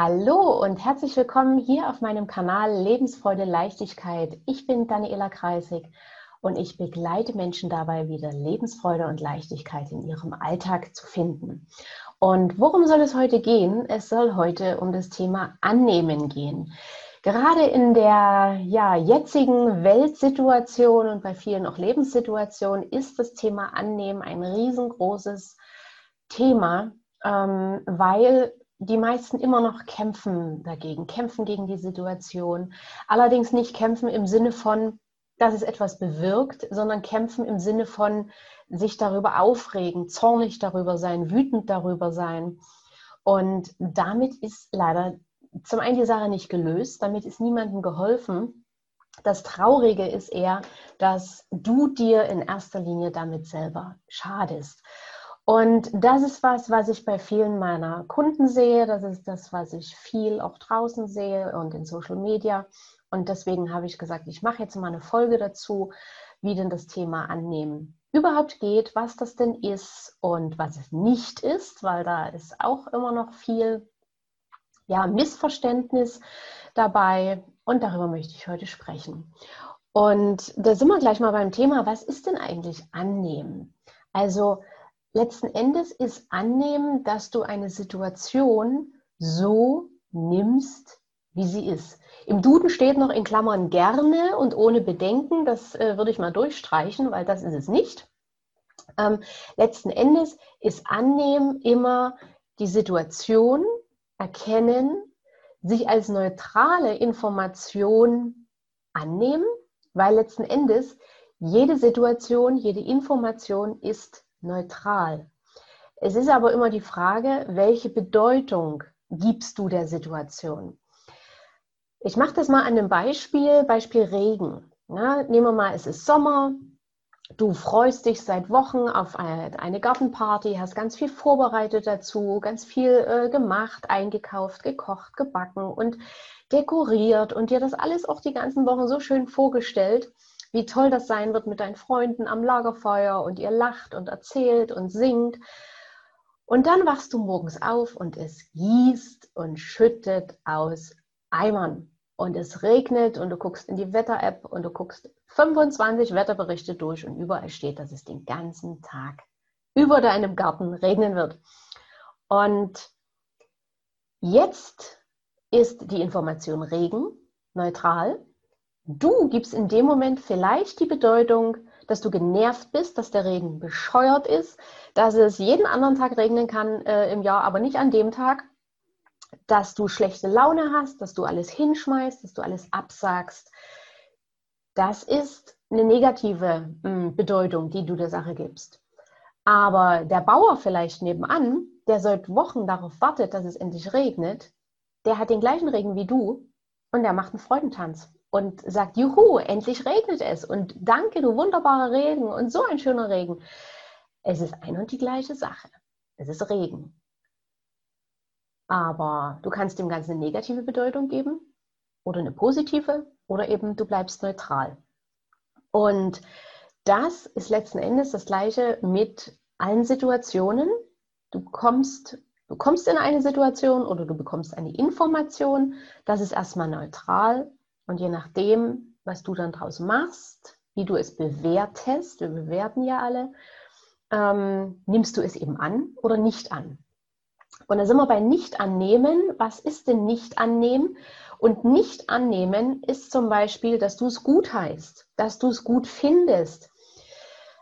Hallo und herzlich willkommen hier auf meinem Kanal Lebensfreude Leichtigkeit. Ich bin Daniela Kreisig und ich begleite Menschen dabei, wieder Lebensfreude und Leichtigkeit in ihrem Alltag zu finden. Und worum soll es heute gehen? Es soll heute um das Thema Annehmen gehen. Gerade in der ja, jetzigen Weltsituation und bei vielen auch Lebenssituationen ist das Thema Annehmen ein riesengroßes Thema, ähm, weil die meisten immer noch kämpfen dagegen, kämpfen gegen die Situation. Allerdings nicht kämpfen im Sinne von, dass es etwas bewirkt, sondern kämpfen im Sinne von sich darüber aufregen, zornig darüber sein, wütend darüber sein. Und damit ist leider zum einen die Sache nicht gelöst, damit ist niemandem geholfen. Das Traurige ist eher, dass du dir in erster Linie damit selber schadest. Und das ist was, was ich bei vielen meiner Kunden sehe. Das ist das, was ich viel auch draußen sehe und in Social Media. Und deswegen habe ich gesagt, ich mache jetzt mal eine Folge dazu, wie denn das Thema Annehmen überhaupt geht, was das denn ist und was es nicht ist, weil da ist auch immer noch viel ja, Missverständnis dabei. Und darüber möchte ich heute sprechen. Und da sind wir gleich mal beim Thema, was ist denn eigentlich Annehmen? Also letzten Endes ist annehmen, dass du eine Situation so nimmst, wie sie ist. Im Duden steht noch in Klammern gerne und ohne Bedenken. Das äh, würde ich mal durchstreichen, weil das ist es nicht. Ähm, letzten Endes ist annehmen immer die Situation erkennen, sich als neutrale Information annehmen, weil letzten Endes jede Situation, jede Information ist neutral. Es ist aber immer die Frage, welche Bedeutung gibst du der Situation? Ich mache das mal an einem Beispiel, Beispiel Regen. Ja, nehmen wir mal, es ist Sommer, du freust dich seit Wochen auf eine Gartenparty, hast ganz viel vorbereitet dazu, ganz viel äh, gemacht, eingekauft, gekocht, gebacken und dekoriert und dir das alles auch die ganzen Wochen so schön vorgestellt wie toll das sein wird mit deinen Freunden am Lagerfeuer und ihr lacht und erzählt und singt. Und dann wachst du morgens auf und es gießt und schüttet aus Eimern. Und es regnet und du guckst in die Wetter-App und du guckst 25 Wetterberichte durch und überall steht, dass es den ganzen Tag über deinem Garten regnen wird. Und jetzt ist die Information Regen neutral Du gibst in dem Moment vielleicht die Bedeutung, dass du genervt bist, dass der Regen bescheuert ist, dass es jeden anderen Tag regnen kann äh, im Jahr, aber nicht an dem Tag, dass du schlechte Laune hast, dass du alles hinschmeißt, dass du alles absagst. Das ist eine negative mh, hm, Bedeutung, die du der Sache gibst. Aber der Bauer vielleicht nebenan, der seit Wochen darauf wartet, dass es endlich regnet, der hat den gleichen Regen wie du und der macht einen Freudentanz und sagt, juhu, endlich regnet es und danke, du wunderbarer Regen und so ein schöner Regen. Es ist ein und die gleiche Sache. Es ist Regen. Aber du kannst dem Ganzen eine negative Bedeutung geben oder eine positive oder eben du bleibst neutral. Und das ist letzten Endes das gleiche mit allen Situationen. Du kommst, du kommst in eine Situation oder du bekommst eine Information, das ist erstmal neutral und je nachdem, was du dann draus machst, wie du es bewertest, wir bewerten ja alle, ähm, nimmst du es eben an oder nicht an. Und da sind wir bei nicht annehmen. Was ist denn nicht annehmen? Und nicht annehmen ist zum Beispiel, dass du es gut heißt, dass du es gut findest,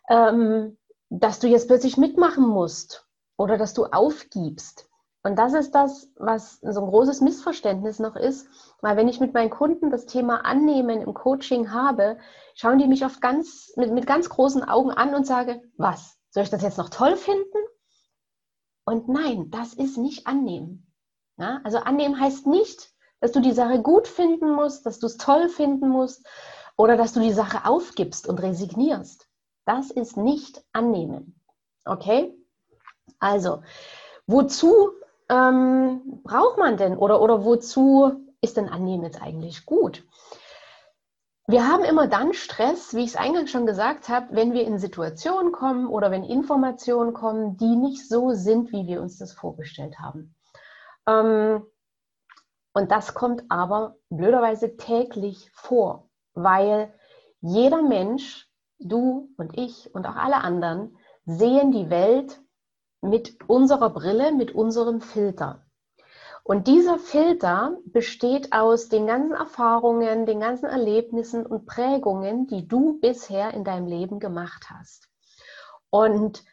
ähm, dass du jetzt plötzlich mitmachen musst oder dass du aufgibst. Und das ist das, was so ein großes Missverständnis noch ist, weil wenn ich mit meinen Kunden das Thema Annehmen im Coaching habe, schauen die mich oft ganz, mit, mit ganz großen Augen an und sagen, was, soll ich das jetzt noch toll finden? Und nein, das ist nicht annehmen. Ja? Also annehmen heißt nicht, dass du die Sache gut finden musst, dass du es toll finden musst oder dass du die Sache aufgibst und resignierst. Das ist nicht annehmen. Okay? Also, wozu ähm, braucht man denn oder, oder wozu ist denn Annehmen jetzt eigentlich gut? Wir haben immer dann Stress, wie ich es eingangs schon gesagt habe, wenn wir in Situationen kommen oder wenn Informationen kommen, die nicht so sind, wie wir uns das vorgestellt haben. Ähm, Und das kommt aber blöderweise täglich vor, weil jeder Mensch, du und ich und auch alle anderen, sehen die Welt mit unserer Brille, mit unserem Filter. Und dieser Filter besteht aus den ganzen Erfahrungen, den ganzen Erlebnissen und Prägungen, die du bisher in deinem Leben gemacht hast. Und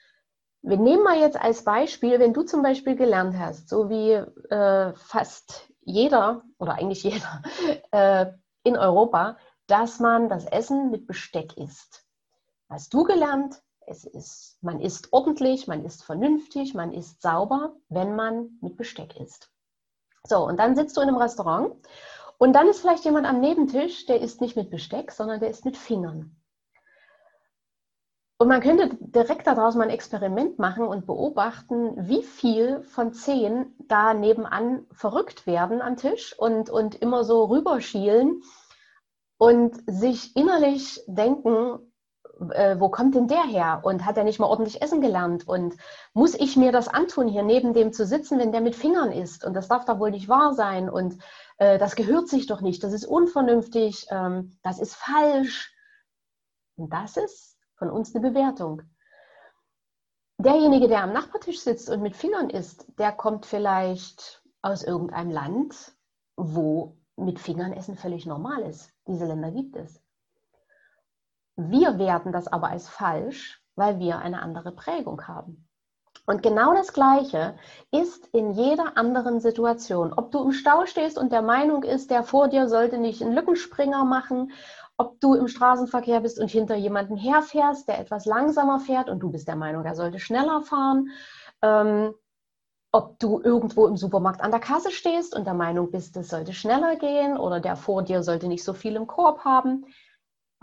wir nehmen mal jetzt als Beispiel, wenn du zum Beispiel gelernt hast, so wie äh, fast jeder oder eigentlich jeder äh, in Europa, dass man das Essen mit Besteck isst. Hast du gelernt, es ist, man isst ordentlich, man isst vernünftig, man isst sauber, wenn man mit Besteck isst. So, und dann sitzt du in einem Restaurant und dann ist vielleicht jemand am Nebentisch, der isst nicht mit Besteck, sondern der isst mit Fingern. Und man könnte direkt daraus mal ein Experiment machen und beobachten, wie viel von zehn da nebenan verrückt werden am Tisch und, und immer so rüberschielen und sich innerlich denken, äh, wo kommt denn der her? Und hat er nicht mal ordentlich essen gelernt? Und muss ich mir das antun, hier neben dem zu sitzen, wenn der mit Fingern isst? Und das darf doch wohl nicht wahr sein. Und äh, das gehört sich doch nicht. Das ist unvernünftig. Ähm, das ist falsch. Und das ist von uns eine Bewertung. Derjenige, der am Nachbartisch sitzt und mit Fingern isst, der kommt vielleicht aus irgendeinem Land, wo mit Fingern essen völlig normal ist. Diese Länder gibt es. Wir werten das aber als falsch, weil wir eine andere Prägung haben. Und genau das Gleiche ist in jeder anderen Situation. Ob du im Stau stehst und der Meinung ist, der vor dir sollte nicht einen Lückenspringer machen, ob du im Straßenverkehr bist und hinter jemanden herfährst, der etwas langsamer fährt und du bist der Meinung, er sollte schneller fahren, ähm, ob du irgendwo im Supermarkt an der Kasse stehst und der Meinung bist, es sollte schneller gehen oder der vor dir sollte nicht so viel im Korb haben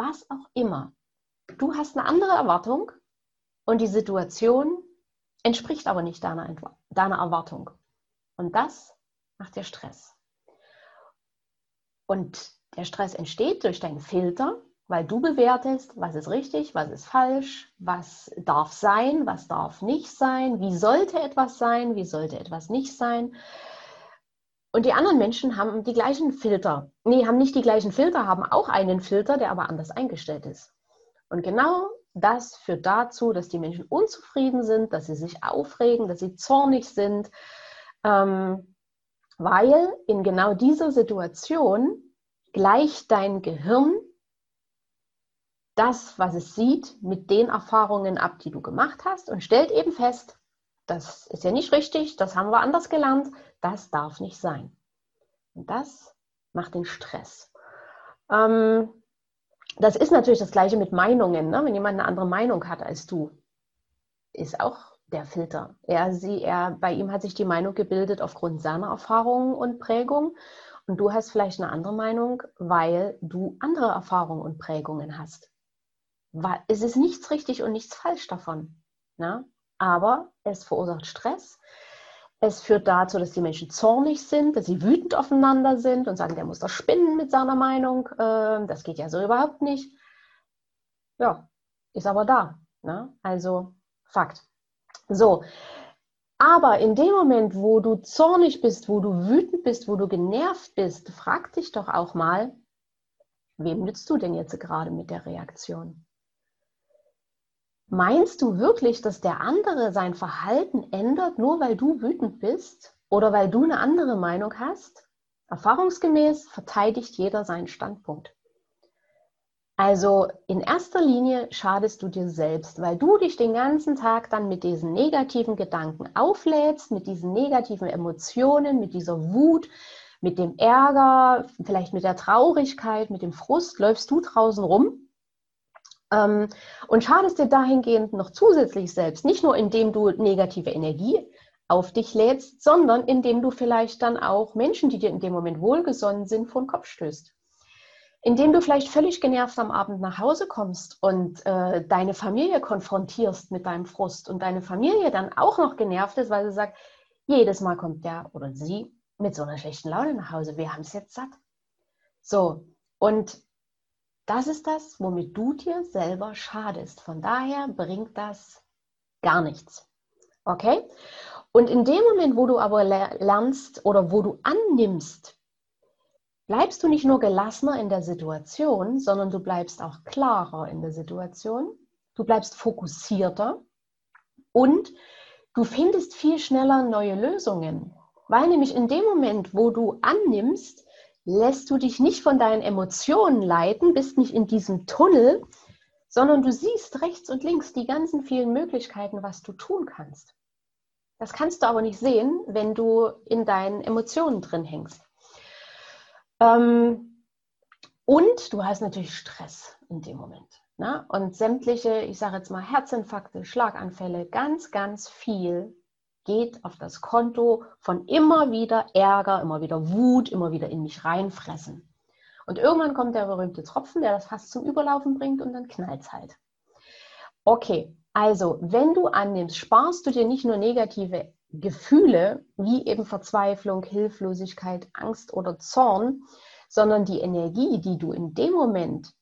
was auch immer. Du hast eine andere Erwartung und die Situation entspricht aber nicht deiner, deiner Erwartung. Und das macht dir Stress. Und der Stress entsteht durch deinen Filter, weil du bewertest, was ist richtig, was ist falsch, was darf sein, was darf nicht sein, wie sollte etwas sein, wie sollte etwas nicht sein. Und die anderen Menschen haben die gleichen Filter. Nee, haben nicht die gleichen Filter, haben auch einen Filter, der aber anders eingestellt ist. Und genau das führt dazu, dass die Menschen unzufrieden sind, dass sie sich aufregen, dass sie zornig sind, ähm, weil in genau dieser Situation gleicht dein Gehirn das, was es sieht, mit den Erfahrungen ab, die du gemacht hast und stellt eben fest, das ist ja nicht richtig, das haben wir anders gelernt, das darf nicht sein. Und das macht den Stress. Ähm, das ist natürlich das Gleiche mit Meinungen. Ne? Wenn jemand eine andere Meinung hat als du, ist auch der Filter. Er, sie, er, bei ihm hat sich die Meinung gebildet aufgrund seiner Erfahrungen und Prägung. Und du hast vielleicht eine andere Meinung, weil du andere Erfahrungen und Prägungen hast. Es ist nichts richtig und nichts falsch davon. Ne? Aber es verursacht Stress. Es führt dazu, dass die Menschen zornig sind, dass sie wütend aufeinander sind und sagen, der muss doch spinnen mit seiner Meinung. Ähm, das geht ja so überhaupt nicht. Ja, ist aber da. Ne? Also Fakt. So, aber in dem Moment, wo du zornig bist, wo du wütend bist, wo du genervt bist, frag dich doch auch mal, wem nützt du denn jetzt gerade mit der Reaktion? Meinst du wirklich, dass der andere sein Verhalten ändert, nur weil du wütend bist oder weil du eine andere Meinung hast? Erfahrungsgemäß verteidigt jeder seinen Standpunkt. Also in erster Linie schadest du dir selbst, weil du dich den ganzen Tag dann mit diesen negativen Gedanken auflädst, mit diesen negativen Emotionen, mit dieser Wut, mit dem Ärger, vielleicht mit der Traurigkeit, mit dem Frust, läufst du draußen rum und schadest dir dahingehend noch zusätzlich selbst, nicht nur indem du negative Energie auf dich lädst, sondern indem du vielleicht dann auch Menschen, die dir in dem Moment wohlgesonnen sind, vor den Kopf stößt. Indem du vielleicht völlig genervt am Abend nach Hause kommst und äh, deine Familie konfrontierst mit deinem Frust und deine Familie dann auch noch genervt ist, weil sie sagt, jedes Mal kommt der oder sie mit so einer schlechten Laune nach Hause. Wir haben es jetzt satt. So, und das ist das, womit du dir selber schadest. Von daher bringt das gar nichts. Okay? Und in dem Moment, wo du aber lernst oder wo du annimmst, bleibst du nicht nur gelassener in der Situation, sondern du bleibst auch klarer in der Situation. Du bleibst fokussierter und du findest viel schneller neue Lösungen. Weil nämlich in dem Moment, wo du annimmst, lässt du dich nicht von deinen Emotionen leiten, bist nicht in diesem Tunnel, sondern du siehst rechts und links die ganzen vielen Möglichkeiten, was du tun kannst. Das kannst du aber nicht sehen, wenn du in deinen Emotionen drin hängst. Ähm, und du hast natürlich Stress in dem Moment. Ne? Und sämtliche, ich sage jetzt mal Herzinfarkte, Schlaganfälle, ganz, ganz viel geht auf das Konto von immer wieder Ärger, immer wieder Wut, immer wieder in mich reinfressen. Und irgendwann kommt der berühmte Tropfen, der das fast zum Überlaufen bringt und dann knallt es halt. Okay, also wenn du annimmst, sparst du dir nicht nur negative Gefühle wie eben Verzweiflung, Hilflosigkeit, Angst oder Zorn, sondern die Energie, die du in dem Moment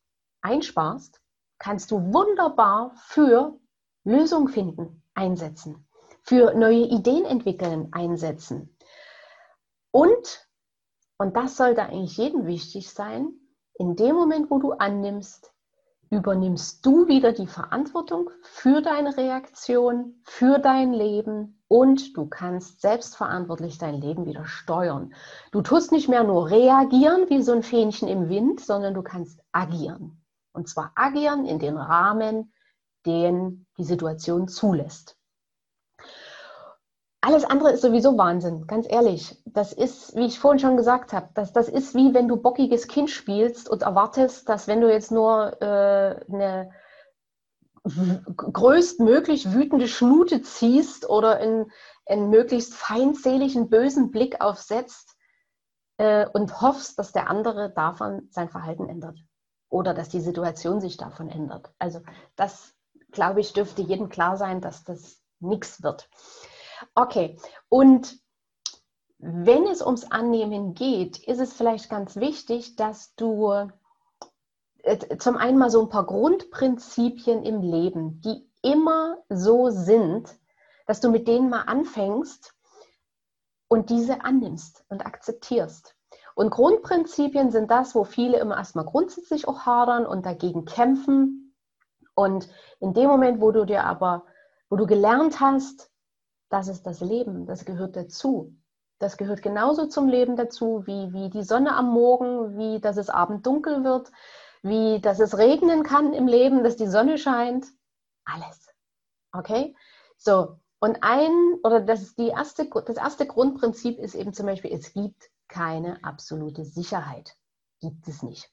einsparst, kannst du wunderbar für Lösungen finden, einsetzen für neue Ideen entwickeln einsetzen. Und, und das sollte eigentlich jedem wichtig sein, in dem Moment, wo du annimmst, übernimmst du wieder die Verantwortung für deine Reaktion, für dein Leben und du kannst selbstverantwortlich dein Leben wieder steuern. Du tust nicht mehr nur reagieren wie so ein Fähnchen im Wind, sondern du kannst agieren. Und zwar agieren in den Rahmen, den die Situation zulässt. Alles andere ist sowieso Wahnsinn, ganz ehrlich. Das ist, wie ich vorhin schon gesagt habe, das, das ist wie wenn du bockiges Kind spielst und erwartest, dass wenn du jetzt nur äh, eine größtmöglich wütende Schnute ziehst oder einen, einen möglichst feindseligen, bösen Blick aufsetzt äh, und hoffst, dass der andere davon sein Verhalten ändert oder dass die Situation sich davon ändert. Also das, glaube ich, dürfte jedem klar sein, dass das nichts wird. Okay, und wenn es ums Annehmen geht, ist es vielleicht ganz wichtig, dass du äh, zum einen mal so ein paar Grundprinzipien im Leben, die immer so sind, dass du mit denen mal anfängst und diese annimmst und akzeptierst. Und Grundprinzipien sind das, wo viele immer erstmal grundsätzlich auch hadern und dagegen kämpfen. Und in dem Moment, wo du dir aber, wo du gelernt hast, das ist das Leben, das gehört dazu. Das gehört genauso zum Leben dazu, wie, wie die Sonne am Morgen, wie dass es abend dunkel wird, wie dass es regnen kann im Leben, dass die Sonne scheint. Alles. Okay? So, und ein, oder das ist die erste, das erste Grundprinzip ist eben zum Beispiel, es gibt keine absolute Sicherheit. Gibt es nicht.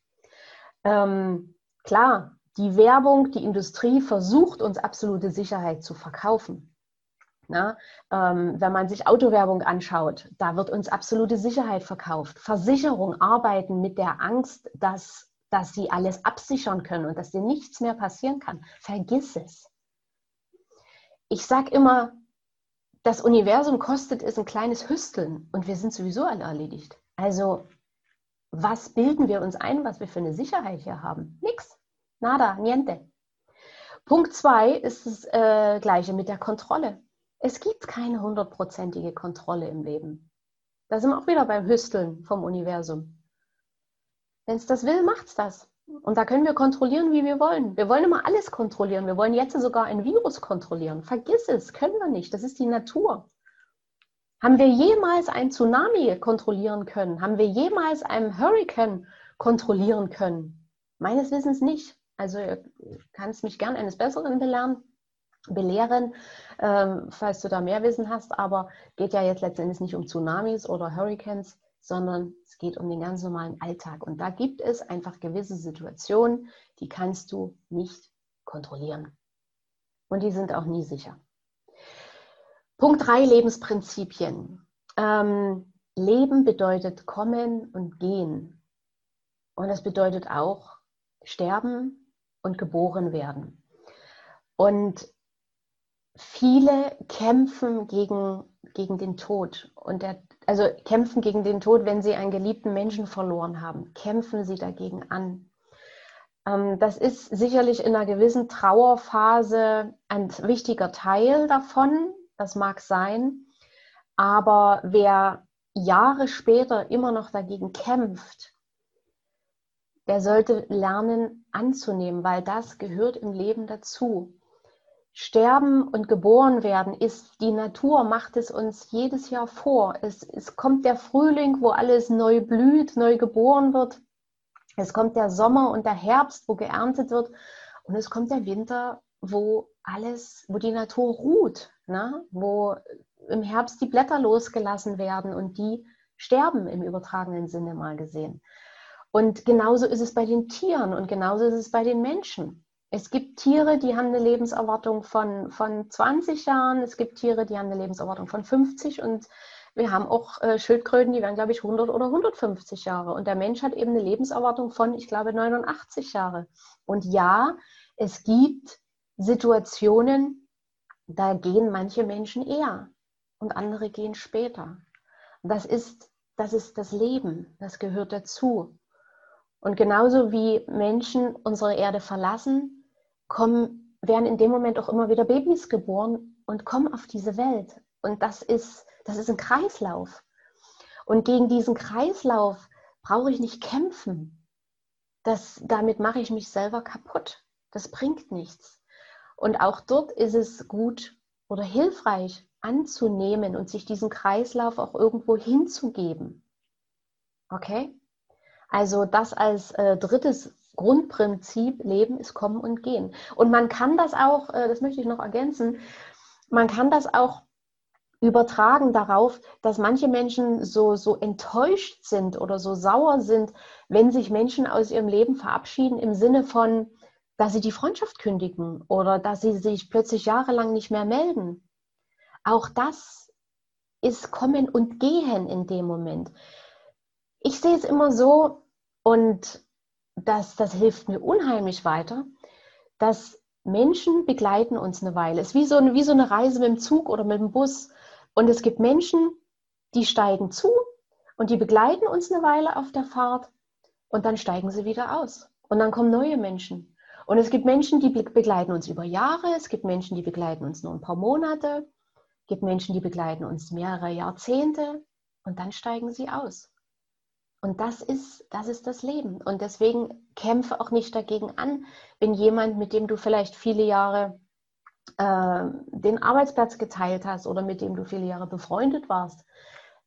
Ähm, klar, die Werbung, die Industrie versucht uns absolute Sicherheit zu verkaufen. Na, ähm, wenn man sich Autowerbung anschaut, da wird uns absolute Sicherheit verkauft. Versicherungen arbeiten mit der Angst, dass, dass sie alles absichern können und dass dir nichts mehr passieren kann. Vergiss es. Ich sage immer, das Universum kostet es ein kleines Hüsteln und wir sind sowieso alle erledigt. Also, was bilden wir uns ein, was wir für eine Sicherheit hier haben? Nix. Nada, niente. Punkt zwei ist das äh, Gleiche mit der Kontrolle. Es gibt keine hundertprozentige Kontrolle im Leben. Da sind wir auch wieder beim Hüsteln vom Universum. Wenn es das will, macht es das. Und da können wir kontrollieren, wie wir wollen. Wir wollen immer alles kontrollieren. Wir wollen jetzt sogar ein Virus kontrollieren. Vergiss es, können wir nicht. Das ist die Natur. Haben wir jemals ein Tsunami kontrollieren können? Haben wir jemals einen Hurricane kontrollieren können? Meines Wissens nicht. Also kannst mich gern eines Besseren belehren belehren, ähm, falls du da mehr Wissen hast. Aber geht ja jetzt letztendlich nicht um Tsunamis oder Hurricanes, sondern es geht um den ganz normalen Alltag. Und da gibt es einfach gewisse Situationen, die kannst du nicht kontrollieren. Und die sind auch nie sicher. Punkt 3, Lebensprinzipien. Ähm, Leben bedeutet kommen und gehen. Und das bedeutet auch sterben und geboren werden. Und viele kämpfen gegen, gegen den Tod. Und der, also kämpfen gegen den Tod, wenn sie einen geliebten Menschen verloren haben. Kämpfen sie dagegen an. Ähm, das ist sicherlich in einer gewissen Trauerphase ein wichtiger Teil davon. Das mag sein. Aber wer Jahre später immer noch dagegen kämpft, der sollte lernen anzunehmen, weil das gehört im Leben dazu. Sterben und geboren werden ist, die Natur macht es uns jedes Jahr vor. Es, es kommt der Frühling, wo alles neu blüht, neu geboren wird. Es kommt der Sommer und der Herbst, wo geerntet wird. Und es kommt der Winter, wo alles, wo die Natur ruht, ne? wo im Herbst die Blätter losgelassen werden und die sterben im übertragenen Sinne mal gesehen. Und genauso ist es bei den Tieren und genauso ist es bei den Menschen. Es gibt Tiere, die haben eine Lebenserwartung von, von 20 Jahren, es gibt Tiere, die haben eine Lebenserwartung von 50 und wir haben auch äh, Schildkröten, die werden, glaube ich, 100 oder 150 Jahre. Und der Mensch hat eben eine Lebenserwartung von, ich glaube, 89 Jahre. Und ja, es gibt Situationen, da gehen manche Menschen eher und andere gehen später. Das ist, das ist das Leben, das gehört dazu. Und genauso wie Menschen unsere Erde verlassen, kommen, werden in dem Moment auch immer wieder Babys geboren und kommen auf diese Welt. Und das ist, das ist ein Kreislauf. Und gegen diesen Kreislauf brauche ich nicht kämpfen. Das, damit mache ich mich selber kaputt. Das bringt nichts. Und auch dort ist es gut oder hilfreich, anzunehmen und sich diesen Kreislauf auch irgendwo hinzugeben. Okay? Also das als äh, drittes Grundprinzip, Leben ist Kommen und Gehen. Und man kann das auch, äh, das möchte ich noch ergänzen, man kann das auch übertragen darauf, dass manche Menschen so, so enttäuscht sind oder so sauer sind, wenn sich Menschen aus ihrem Leben verabschieden im Sinne von, dass sie die Freundschaft kündigen oder dass sie sich plötzlich jahrelang nicht mehr melden. Auch das ist Kommen und Gehen in dem Moment. Ich sehe es immer so und das, das hilft mir unheimlich weiter, dass Menschen begleiten uns eine Weile. Es ist wie so, eine, wie so eine Reise mit dem Zug oder mit dem Bus. Und es gibt Menschen, die steigen zu und die begleiten uns eine Weile auf der Fahrt und dann steigen sie wieder aus. Und dann kommen neue Menschen. Und es gibt Menschen, die begleiten uns über Jahre, es gibt Menschen, die begleiten uns nur ein paar Monate gibt Menschen, die begleiten uns mehrere Jahrzehnte und dann steigen sie aus. Und das ist, das ist das Leben. Und deswegen kämpfe auch nicht dagegen an, wenn jemand, mit dem du vielleicht viele Jahre äh, den Arbeitsplatz geteilt hast oder mit dem du viele Jahre befreundet warst,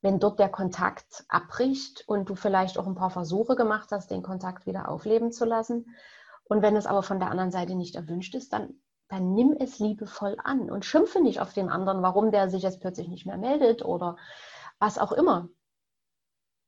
wenn dort der Kontakt abbricht und du vielleicht auch ein paar Versuche gemacht hast, den Kontakt wieder aufleben zu lassen. Und wenn es aber von der anderen Seite nicht erwünscht ist, dann dann nimm es liebevoll an und schimpfe nicht auf den anderen, warum der sich jetzt plötzlich nicht mehr meldet oder was auch immer.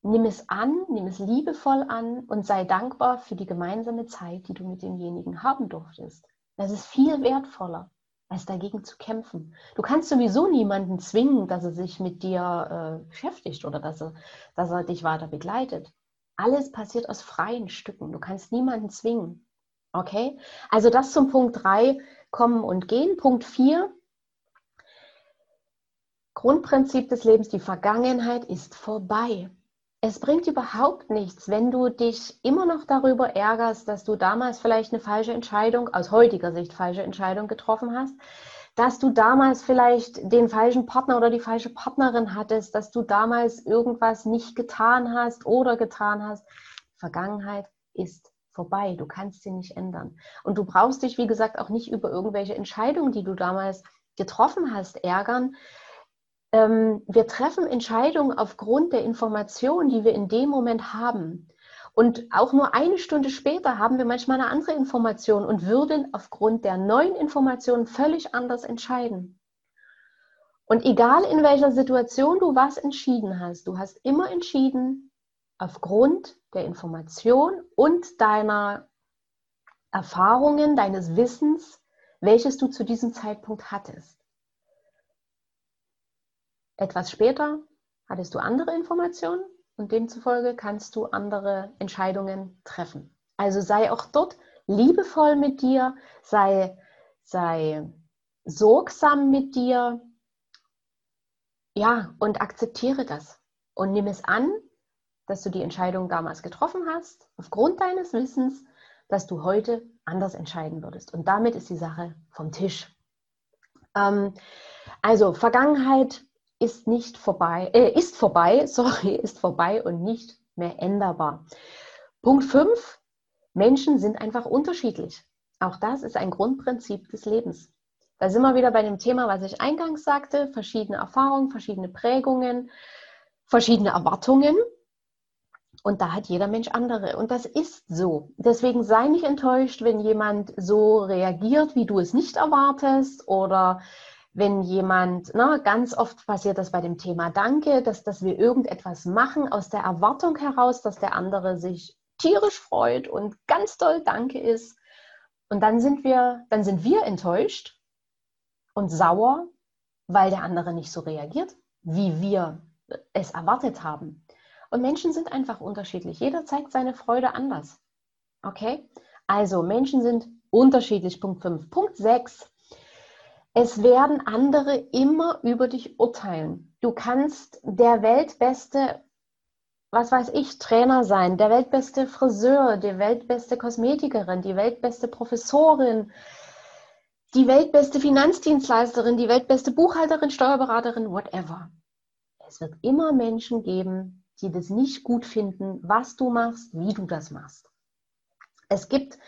Nimm es an, nimm es liebevoll an und sei dankbar für die gemeinsame Zeit, die du mit demjenigen haben durftest. Das ist viel wertvoller, als dagegen zu kämpfen. Du kannst sowieso niemanden zwingen, dass er sich mit dir äh, beschäftigt oder dass er, dass er dich weiter begleitet. Alles passiert aus freien Stücken. Du kannst niemanden zwingen. Okay? Also das zum Punkt 3 kommen und gehen. Punkt 4. Grundprinzip des Lebens, die Vergangenheit ist vorbei. Es bringt überhaupt nichts, wenn du dich immer noch darüber ärgerst, dass du damals vielleicht eine falsche Entscheidung, aus heutiger Sicht falsche Entscheidung getroffen hast, dass du damals vielleicht den falschen Partner oder die falsche Partnerin hattest, dass du damals irgendwas nicht getan hast oder getan hast. Vergangenheit ist vorbei. Du kannst sie nicht ändern. Und du brauchst dich, wie gesagt, auch nicht über irgendwelche Entscheidungen, die du damals getroffen hast, ärgern. Ähm, wir treffen Entscheidungen aufgrund der Informationen, die wir in dem Moment haben. Und auch nur eine Stunde später haben wir manchmal eine andere Information und würden aufgrund der neuen Informationen völlig anders entscheiden. Und egal in welcher Situation du was entschieden hast, du hast immer entschieden, aufgrund der Information und deiner Erfahrungen, deines Wissens, welches du zu diesem Zeitpunkt hattest. Etwas später hattest du andere Informationen und demzufolge kannst du andere Entscheidungen treffen. Also sei auch dort liebevoll mit dir, sei, sei sorgsam mit dir, ja, und akzeptiere das und nimm es an dass du die Entscheidung damals getroffen hast, aufgrund deines Wissens, dass du heute anders entscheiden würdest. Und damit ist die Sache vom Tisch. Ähm, also Vergangenheit ist nicht vorbei, äh, ist vorbei, sorry, ist vorbei und nicht mehr änderbar. Punkt 5, Menschen sind einfach unterschiedlich. Auch das ist ein Grundprinzip des Lebens. Da sind wir wieder bei dem Thema, was ich eingangs sagte, verschiedene Erfahrungen, verschiedene Prägungen, verschiedene Erwartungen. Und da hat jeder Mensch andere. Und das ist so. Deswegen sei nicht enttäuscht, wenn jemand so reagiert, wie du es nicht erwartest. Oder wenn jemand, ne, ganz oft passiert das bei dem Thema Danke, dass, dass wir irgendetwas machen aus der Erwartung heraus, dass der andere sich tierisch freut und ganz toll Danke ist. Und dann sind wir, dann sind wir enttäuscht und sauer, weil der andere nicht so reagiert, wie wir es erwartet haben. Und Menschen sind einfach unterschiedlich. Jeder zeigt seine Freude anders. Okay? Also, Menschen sind unterschiedlich. Punkt 5. Punkt 6. Es werden andere immer über dich urteilen. Du kannst der weltbeste, was weiß ich, Trainer sein, der weltbeste Friseur, die weltbeste Kosmetikerin, die weltbeste Professorin, die weltbeste Finanzdienstleisterin, die weltbeste Buchhalterin, Steuerberaterin, whatever. Es wird immer Menschen geben, die das nicht gut finden, was du machst, wie du das machst. Es gibt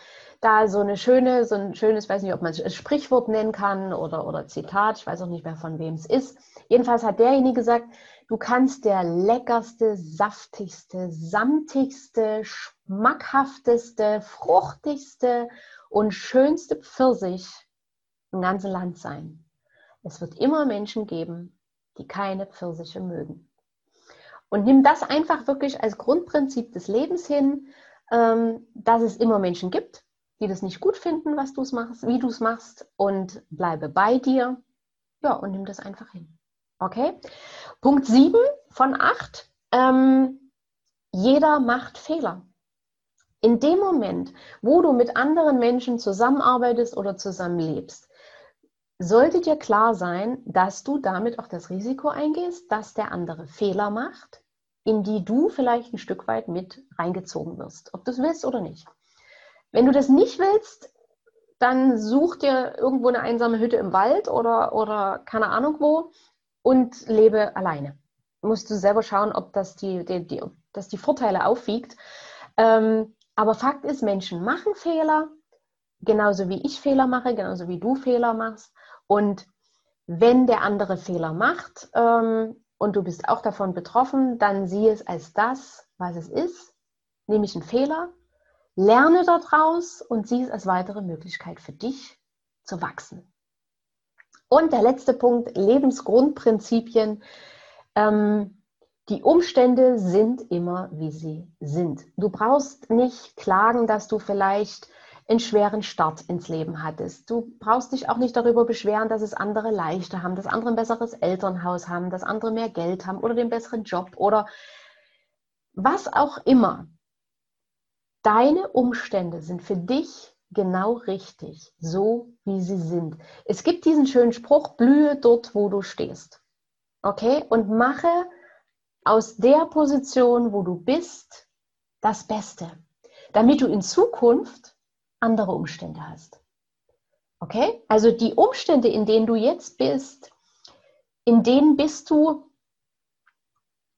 da so eine schöne, so ein schönes, weiß nicht, ob man es Sprichwort nennen kann oder, oder Zitat, ich weiß auch nicht mehr von wem es ist. Jedenfalls hat derjenige gesagt, du kannst der leckerste, saftigste, samtigste, schmackhafteste, fruchtigste und schönste Pfirsich im ganzen Land sein. Es wird immer Menschen geben, die keine Pfirsiche mögen. Und nimm das einfach wirklich als Grundprinzip des Lebens hin, ähm, dass es immer Menschen gibt, die das nicht gut finden, was du machst, wie du es machst und bleibe bei dir. Ja, und nimm das einfach hin. Okay? Punkt 7 von 8. Ähm, jeder macht Fehler. In dem Moment, wo du mit anderen Menschen zusammenarbeitest oder zusammenlebst, sollte dir klar sein, dass du damit auch das Risiko eingehst, dass der andere Fehler macht in die du vielleicht ein Stück weit mit reingezogen wirst, ob du es willst oder nicht. Wenn du das nicht willst, dann such dir irgendwo eine einsame Hütte im Wald oder, oder keine Ahnung wo und lebe alleine. Musst du selber schauen, ob das die, die, die, ob das die Vorteile aufwiegt. Ähm, aber Fakt ist, Menschen machen Fehler, genauso wie ich Fehler mache, genauso wie du Fehler machst. Und wenn der andere Fehler macht, ähm, und du bist auch davon betroffen, dann sieh es als das, was es ist, nämlich ein Fehler, lerne daraus und sieh es als weitere Möglichkeit für dich zu wachsen. Und der letzte Punkt, Lebensgrundprinzipien. Ähm, die Umstände sind immer, wie sie sind. Du brauchst nicht klagen, dass du vielleicht einen schweren Start ins Leben hattest. Du brauchst dich auch nicht darüber beschweren, dass es andere leichter haben, dass andere ein besseres Elternhaus haben, dass andere mehr Geld haben oder den besseren Job oder was auch immer. Deine Umstände sind für dich genau richtig, so wie sie sind. Es gibt diesen schönen Spruch, blühe dort, wo du stehst. Okay? Und mache aus der Position, wo du bist, das Beste, damit du in Zukunft andere Umstände hast. Okay? Also die Umstände, in denen du jetzt bist, in denen bist du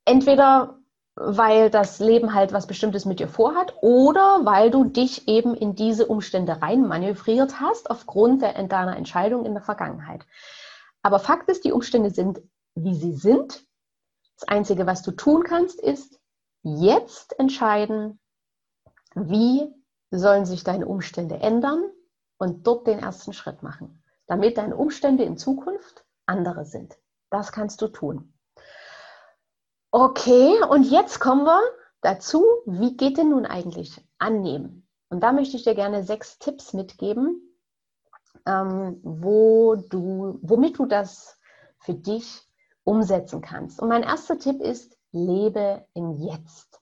entweder weil das Leben halt was Bestimmtes mit dir vorhat oder weil du dich eben in diese Umstände rein manövriert hast aufgrund der, deiner Entscheidung in der Vergangenheit. Aber Fakt ist, die Umstände sind, wie sie sind. Das Einzige, was du tun kannst, ist jetzt entscheiden, wie sollen sich deine Umstände ändern und dort den ersten Schritt machen, damit deine Umstände in Zukunft andere sind. Das kannst du tun. Okay, und jetzt kommen wir dazu, wie geht denn nun eigentlich annehmen? Und da möchte ich dir gerne sechs Tipps mitgeben, ähm, wo du, womit du das für dich umsetzen kannst. Und mein erster Tipp ist, lebe im Jetzt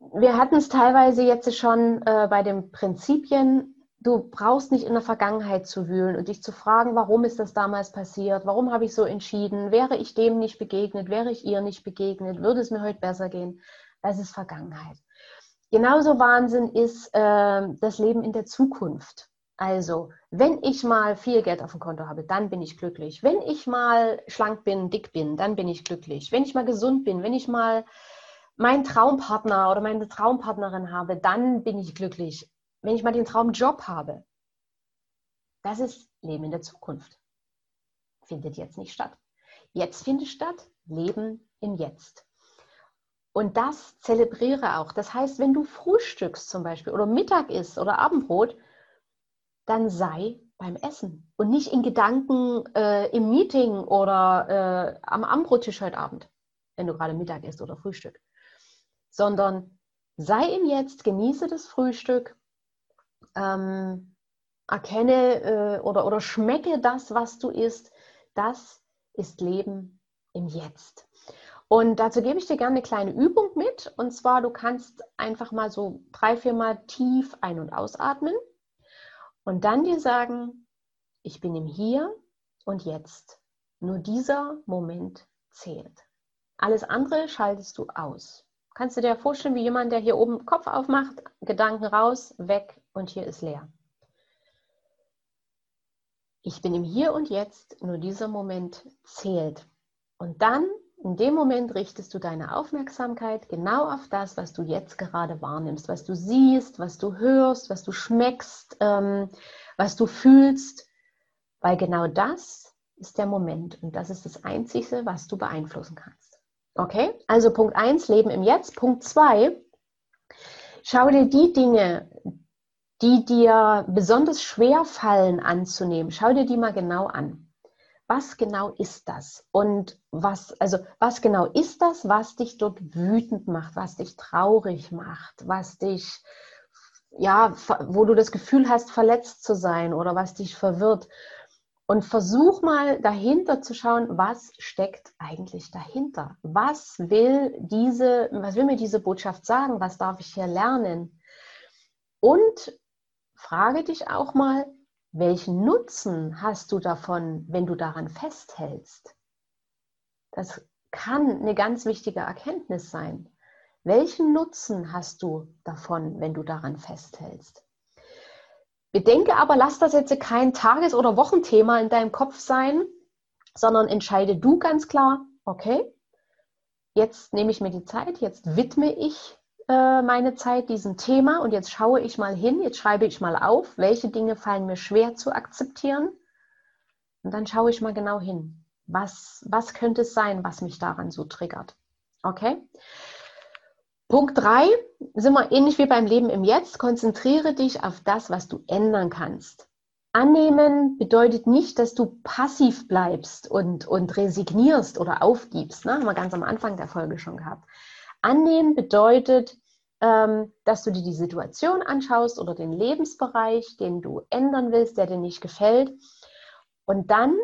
wir hatten es teilweise jetzt schon äh, bei den Prinzipien. Du brauchst nicht in der Vergangenheit zu wühlen und dich zu fragen, warum ist das damals passiert? Warum habe ich so entschieden? Wäre ich dem nicht begegnet? Wäre ich ihr nicht begegnet? Würde es mir heute besser gehen? Das ist Vergangenheit. Genauso Wahnsinn ist äh, das Leben in der Zukunft. Also, wenn ich mal viel Geld auf dem Konto habe, dann bin ich glücklich. Wenn ich mal schlank bin, dick bin, dann bin ich glücklich. Wenn ich mal gesund bin, wenn ich mal meinen Traumpartner oder meine Traumpartnerin habe, dann bin ich glücklich. Wenn ich mal den Traumjob habe, das ist Leben in der Zukunft. Findet jetzt nicht statt. Jetzt findet statt Leben im Jetzt. Und das zelebriere auch. Das heißt, wenn du frühstückst zum Beispiel oder Mittag isst oder Abendbrot, dann sei beim Essen und nicht in Gedanken äh, im Meeting oder äh, am Abendbrottisch heute Abend, wenn du gerade Mittag isst oder Frühstück, sondern sei im Jetzt, genieße das Frühstück, ähm, erkenne äh, oder, oder schmecke das, was du isst. Das ist Leben im Jetzt. Und dazu gebe ich dir gerne eine kleine Übung mit. Und zwar, du kannst einfach mal so drei, vier Mal tief ein- und ausatmen und dann dir sagen, ich bin im Hier und Jetzt. Nur dieser Moment zählt. Alles andere schaltest du aus. Kannst du dir vorstellen, wie jemand, der hier oben Kopf aufmacht, Gedanken raus, weg und hier ist leer. Ich bin im Hier und Jetzt, nur dieser Moment zählt. Und dann in dem Moment richtest du deine Aufmerksamkeit genau auf das, was du jetzt gerade wahrnimmst, was du siehst, was du hörst, was du schmeckst, ähm, was du fühlst, weil genau das ist der Moment und das ist das Einzige, was du beeinflussen kannst. Okay? Also Punkt 1, Leben im Jetzt. Punkt 2, schau dir die Dinge, die dir besonders schwer fallen anzunehmen, schau dir die mal genau an was genau ist das? Und was, also was genau ist das, was dich dort wütend macht, was dich traurig macht, was dich, ja, wo du das Gefühl hast, verletzt zu sein oder was dich verwirrt? Und versuch mal dahinter zu schauen, was steckt eigentlich dahinter? Was will diese, was will mir diese Botschaft sagen? Was darf ich hier lernen? Und frage dich auch mal, welchen Nutzen hast du davon, wenn du daran festhältst? Das kann eine ganz wichtige Erkenntnis sein. Welchen Nutzen hast du davon, wenn du daran festhältst? Bedenke aber, lass das jetzt kein Tages- oder Wochenthema in deinem Kopf sein, sondern entscheide du ganz klar, okay, jetzt nehme ich mir die Zeit, jetzt widme ich äh, meine Zeit diesem Thema und jetzt schaue ich mal hin, jetzt schreibe ich mal auf, welche Dinge fallen mir schwer zu akzeptieren. Und dann schaue ich mal genau hin. Was, was könnte es sein, was mich daran so triggert? Okay? Punkt 3, sind wir ähnlich wie beim Leben im Jetzt, konzentriere dich auf das, was du ändern kannst. Annehmen bedeutet nicht, dass du passiv bleibst und, und resignierst oder aufgibst. Ne? Haben wir ganz am Anfang der Folge schon gehabt. Annehmen bedeutet, ähm, dass du dir die Situation anschaust oder den Lebensbereich, den du ändern willst, der dir nicht gefällt. Und dann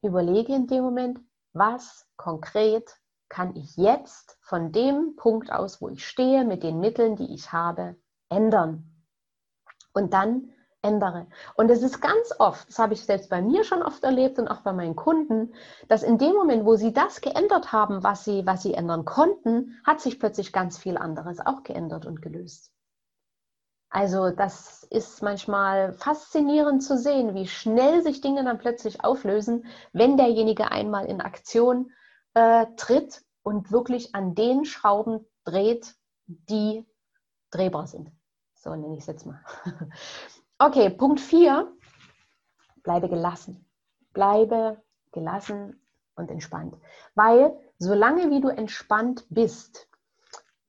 überlege in dem Moment, was konkret kann ich jetzt von dem Punkt aus, wo ich stehe, mit den Mitteln, die ich habe, ändern. Und dann ändere. Und es ist ganz oft, das habe ich selbst bei mir schon oft erlebt und auch bei meinen Kunden, dass in dem Moment, wo sie das geändert haben, was sie, was sie ändern konnten, hat sich plötzlich ganz viel anderes auch geändert und gelöst. Also das ist manchmal faszinierend zu sehen, wie schnell sich Dinge dann plötzlich auflösen, wenn derjenige einmal in Aktion äh, tritt und wirklich an den Schrauben dreht, die drehbar sind. So nenne ich es jetzt mal. Okay, Punkt 4. Bleibe gelassen. Bleibe gelassen und entspannt. Weil solange wie du entspannt bist,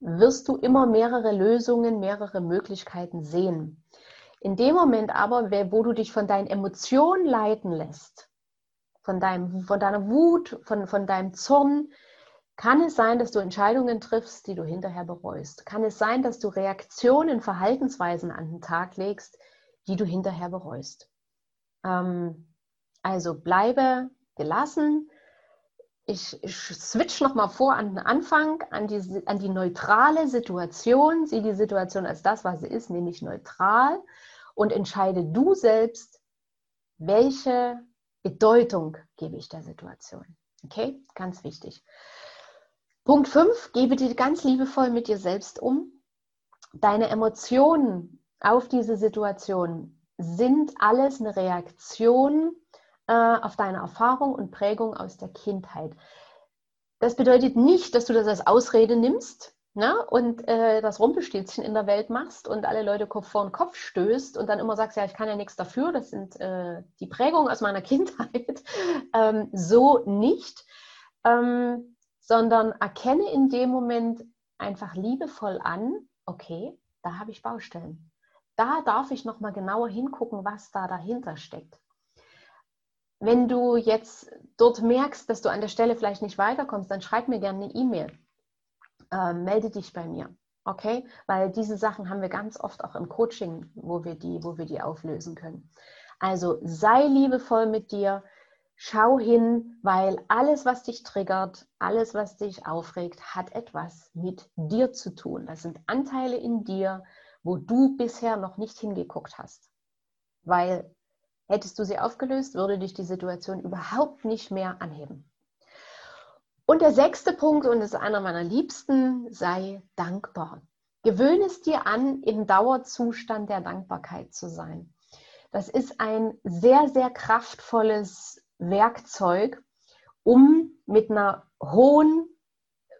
wirst du immer mehrere Lösungen, mehrere Möglichkeiten sehen. In dem Moment aber, wo du dich von deinen Emotionen leiten lässt, von, deinem, von deiner Wut, von, von deinem Zorn, kann es sein, dass du Entscheidungen triffst, die du hinterher bereust. Kann es sein, dass du Reaktionen, Verhaltensweisen an den Tag legst, die du hinterher bereust. Ähm, also bleibe gelassen. Ich, ich switch nochmal vor an den Anfang, an die, an die neutrale Situation. Sieh die Situation als das, was sie ist, nämlich neutral. Und entscheide du selbst, welche Bedeutung gebe ich der Situation. Okay, ganz wichtig. Punkt 5, gebe dir ganz liebevoll mit dir selbst um. Deine Emotionen auf diese Situation sind alles eine Reaktion äh, auf deine Erfahrung und Prägung aus der Kindheit. Das bedeutet nicht, dass du das als Ausrede nimmst, na, und äh, das Rumpelstilzchen in der Welt machst und alle Leute Kopf vor den Kopf stößt und dann immer sagst, ja, ich kann ja nichts dafür, das sind äh, die Prägungen aus meiner Kindheit, ähm, so nicht, ähm, sondern erkenne in dem Moment einfach liebevoll an, okay, da habe ich Baustellen. Da darf ich nochmal genauer hingucken, was da dahinter steckt. Wenn du jetzt dort merkst, dass du an der Stelle vielleicht nicht weiterkommst, dann schreib mir gerne eine E-Mail äh, melde dich bei mir. Okay? Weil diese Sachen haben wir ganz oft auch im Coaching, wo wir die, wo wir die auflösen können. Also sei liebevoll mit dir, schau hin, weil alles, was dich triggert, alles, was dich aufregt, hat etwas mit dir zu tun. Das sind Anteile in dir, wo du bisher noch nicht hingeguckt hast. Weil hättest du sie aufgelöst, würde dich die Situation überhaupt nicht mehr anheben. Und der sechste Punkt, und das ist einer meiner liebsten, sei dankbar. Gewöhne es dir an, im Dauerzustand der Dankbarkeit zu sein. Das ist ein sehr, sehr kraftvolles Werkzeug, um mit einer hohen,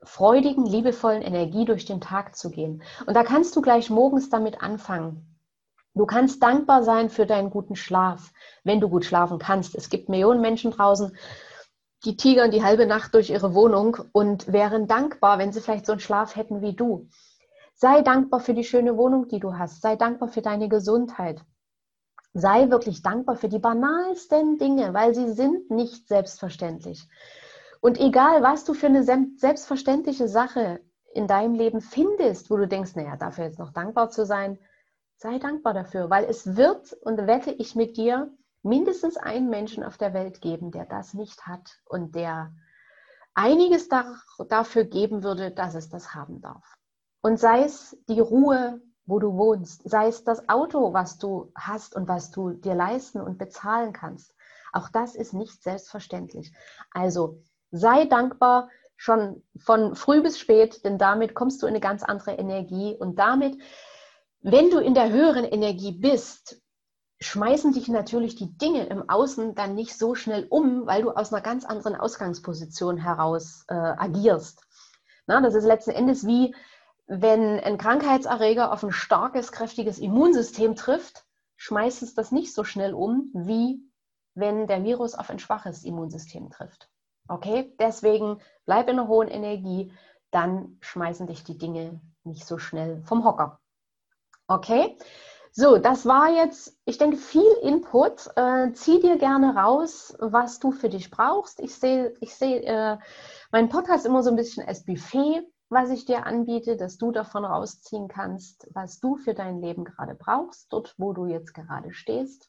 freudigen, liebevollen Energie durch den Tag zu gehen. Und da kannst du gleich morgens damit anfangen. Du kannst dankbar sein für deinen guten Schlaf, wenn du gut schlafen kannst. Es gibt Millionen Menschen draußen, die tigern die halbe Nacht durch ihre Wohnung und wären dankbar, wenn sie vielleicht so einen Schlaf hätten wie du. Sei dankbar für die schöne Wohnung, die du hast. Sei dankbar für deine Gesundheit. Sei wirklich dankbar für die banalsten Dinge, weil sie sind nicht selbstverständlich. Und egal, was du für eine selbstverständliche Sache in deinem Leben findest, wo du denkst, naja, dafür jetzt noch dankbar zu sein, sei dankbar dafür, weil es wird, und wette ich mit dir, mindestens einen Menschen auf der Welt geben, der das nicht hat und der einiges da, dafür geben würde, dass es das haben darf. Und sei es die Ruhe, wo du wohnst, sei es das Auto, was du hast und was du dir leisten und bezahlen kannst. Auch das ist nicht selbstverständlich. Also sei dankbar schon von früh bis spät, denn damit kommst du in eine ganz andere Energie und damit, wenn du in der höheren Energie bist, schmeißen dich natürlich die Dinge im Außen dann nicht so schnell um, weil du aus einer ganz anderen Ausgangsposition heraus äh, agierst. Na, das ist letzten Endes wie, wenn ein Krankheitserreger auf ein starkes, kräftiges Immunsystem trifft, schmeißt es das nicht so schnell um, wie wenn der Virus auf ein schwaches Immunsystem trifft. Okay, deswegen bleib in einer hohen Energie, dann schmeißen dich die Dinge nicht so schnell vom Hocker. Okay, so, das war jetzt, ich denke, viel Input. Äh, zieh dir gerne raus, was du für dich brauchst. Ich sehe ich seh, äh, meinen Podcast immer so ein bisschen als Buffet, was ich dir anbiete, dass du davon rausziehen kannst, was du für dein Leben gerade brauchst, dort, wo du jetzt gerade stehst.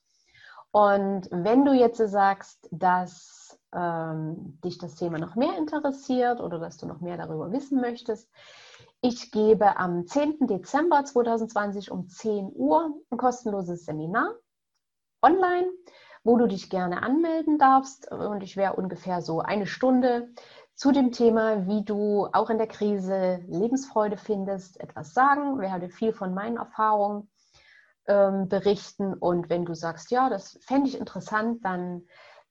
Und wenn du jetzt sagst, dass ähm, dich das Thema noch mehr interessiert oder dass du noch mehr darüber wissen möchtest, ich gebe am 10. Dezember 2020 um 10 Uhr ein kostenloses Seminar online, wo du dich gerne anmelden darfst. Und ich werde ungefähr so eine Stunde zu dem Thema, wie du auch in der Krise Lebensfreude findest, etwas sagen. Werde viel von meinen Erfahrungen ähm, berichten. Und wenn du sagst, ja, das fände ich interessant, dann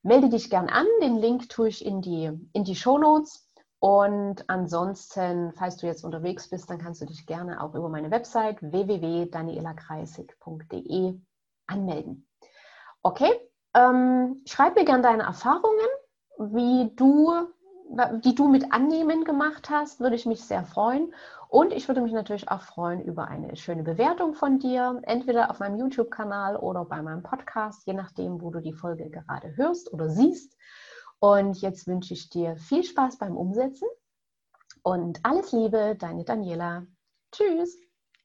melde dich gern an. Den Link tue ich in die, in die Show Notes. Und ansonsten, falls du jetzt unterwegs bist, dann kannst du dich gerne auch über meine Website www.danielakreisig.de anmelden. Okay, ähm, schreib mir gerne deine Erfahrungen, wie du, die du mit Annehmen gemacht hast, würde ich mich sehr freuen. Und ich würde mich natürlich auch freuen über eine schöne Bewertung von dir, entweder auf meinem YouTube-Kanal oder bei meinem Podcast, je nachdem, wo du die Folge gerade hörst oder siehst. Und jetzt wünsche ich dir viel Spaß beim Umsetzen und alles Liebe, deine Daniela. Tschüss.